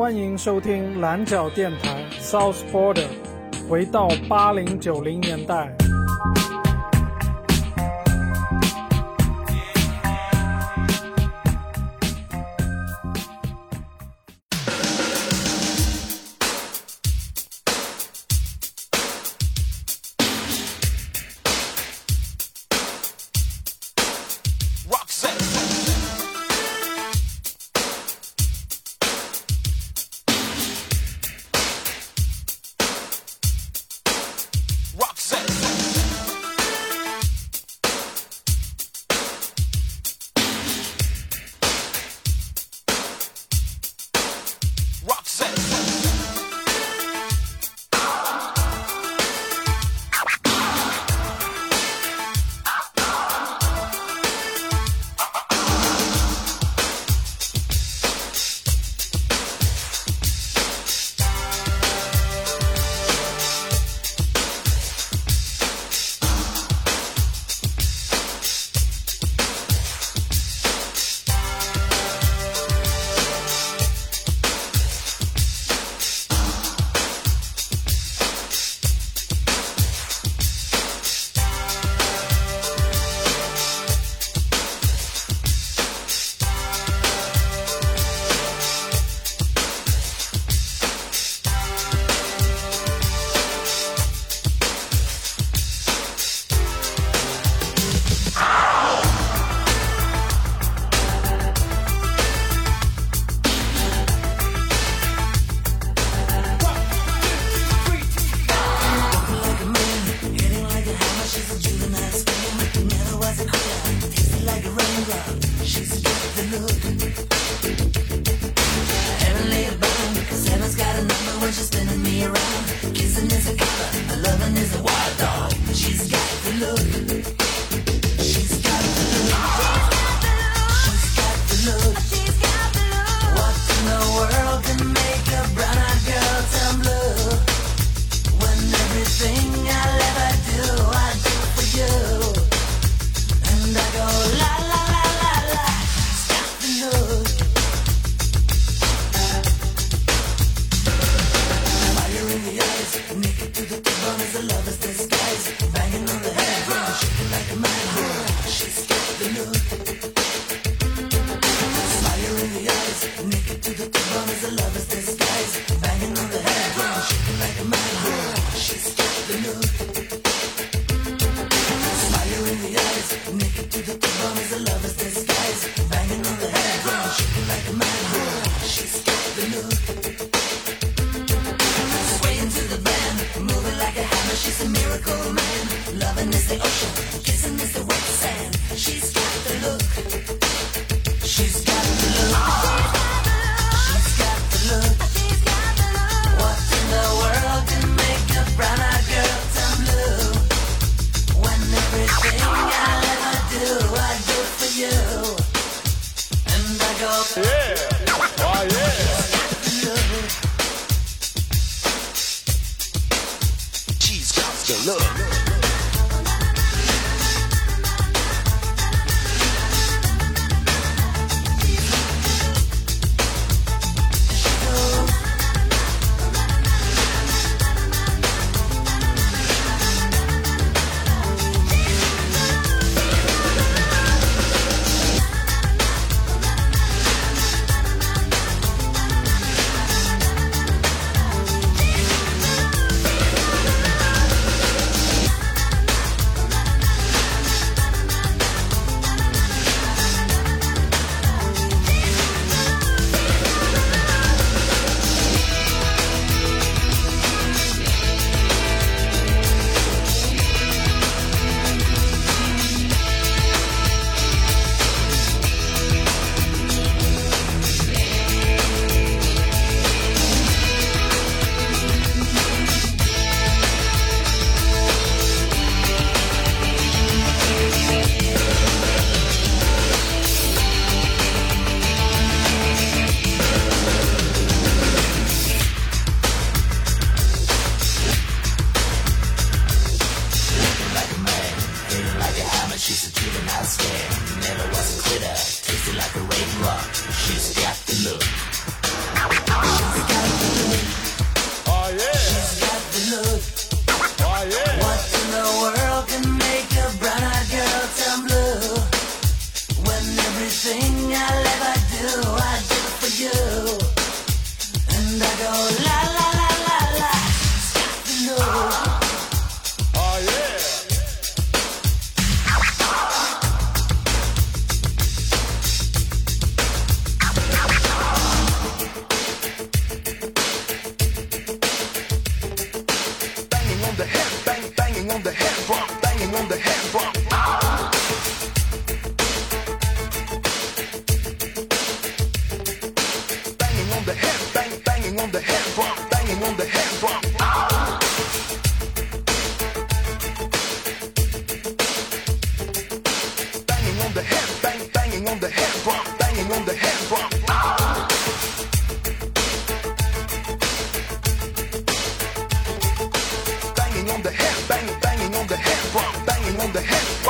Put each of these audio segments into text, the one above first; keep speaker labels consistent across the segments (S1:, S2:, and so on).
S1: 欢迎收听蓝角电台 South Border，回到八零九零年代。and I go. Yeah. Everything I'll ever do, I do for you. on the head, bang, banging on the head, rock, banging on the head, rock.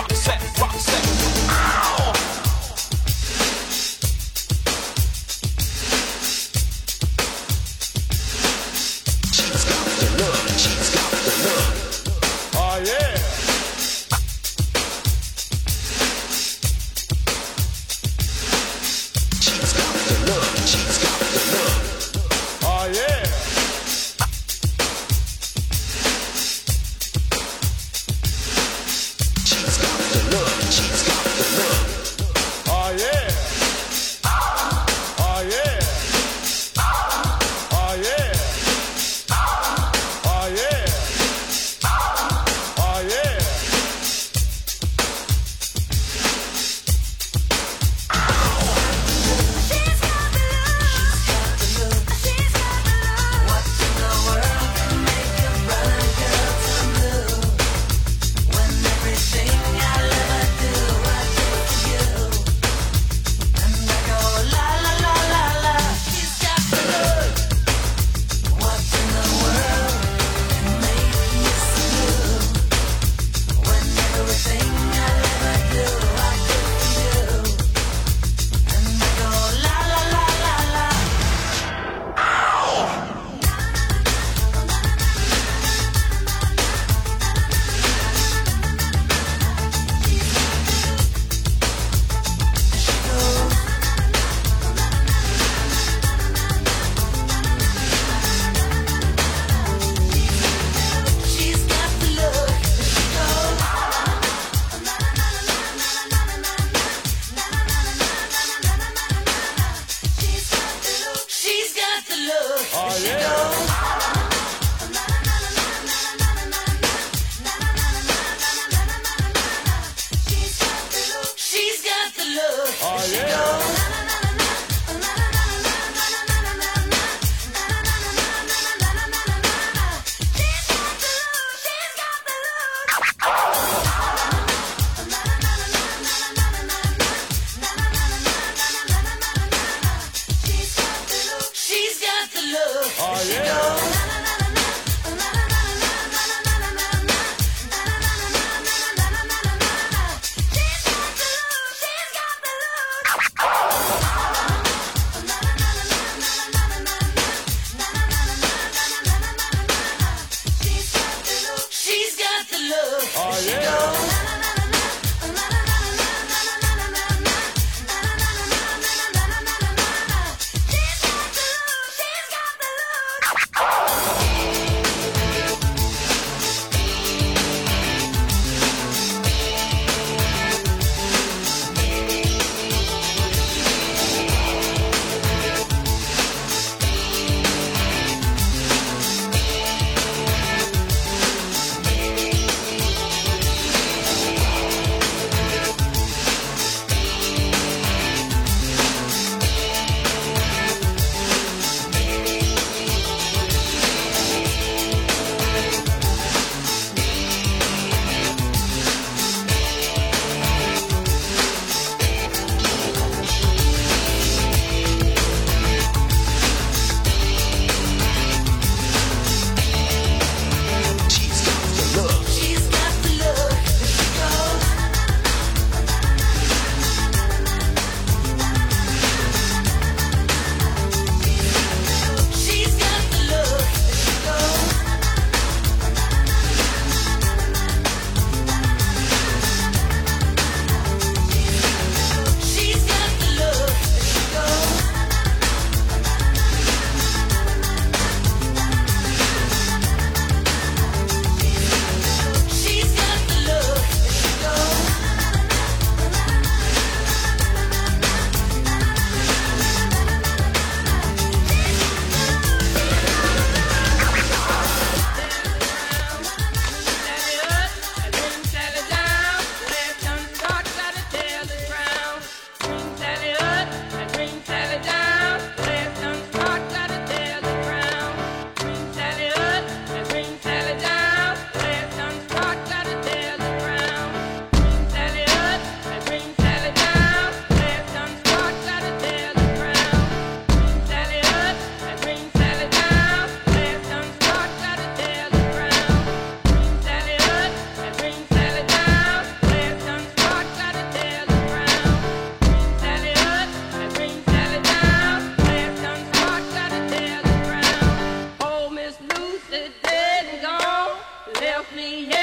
S2: me.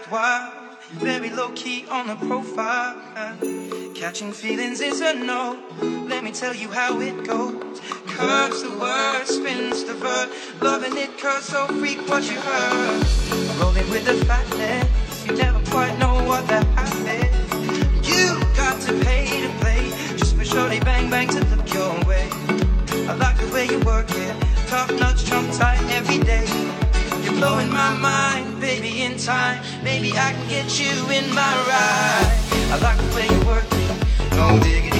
S2: act wild. Very low key on the profile. Catching feelings is a no. Let me tell you how it goes. Curves the word, spins the verb. Loving it, curse so freak what you heard. Rolling with the fatness. You never quite know what that happened. You got to pay to play. Just for sure they bang bang to look your way. I like the way you work it. Tough nuts, jump tight every day blowing my mind Baby, in time, maybe I can get you in my ride. I like the way you work it, no diggity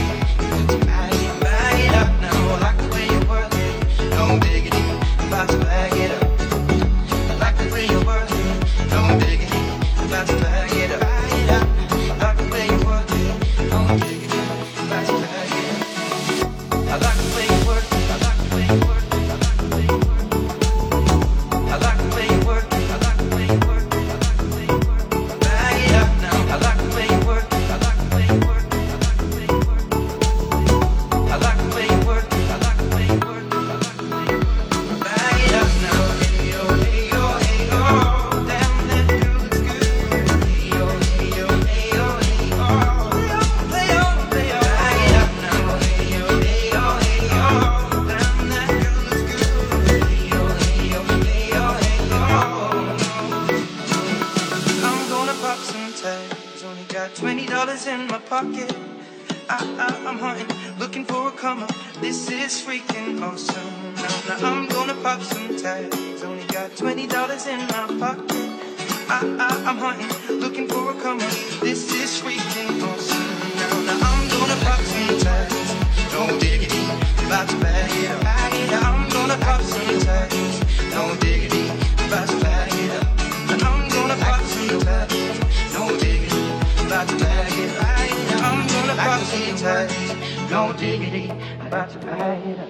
S2: tags. Only got twenty dollars in my pocket. I, I, I'm hunting, looking for a come up. This is freaking awesome. Now, now I'm gonna pop some tags. Only got twenty dollars in my pocket. I, I, I'm hunting, looking for a come up. This is freaking awesome. Now, now I'm gonna pop some tags. No diggity, about to bag it up. Yeah, I'm gonna pop some tags. city touch. No I'm about to buy it up.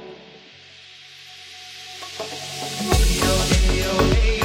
S2: Hey, hey, hey.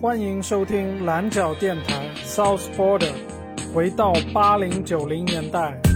S1: 欢迎收听蓝角电台 south border 回到八零九零年代。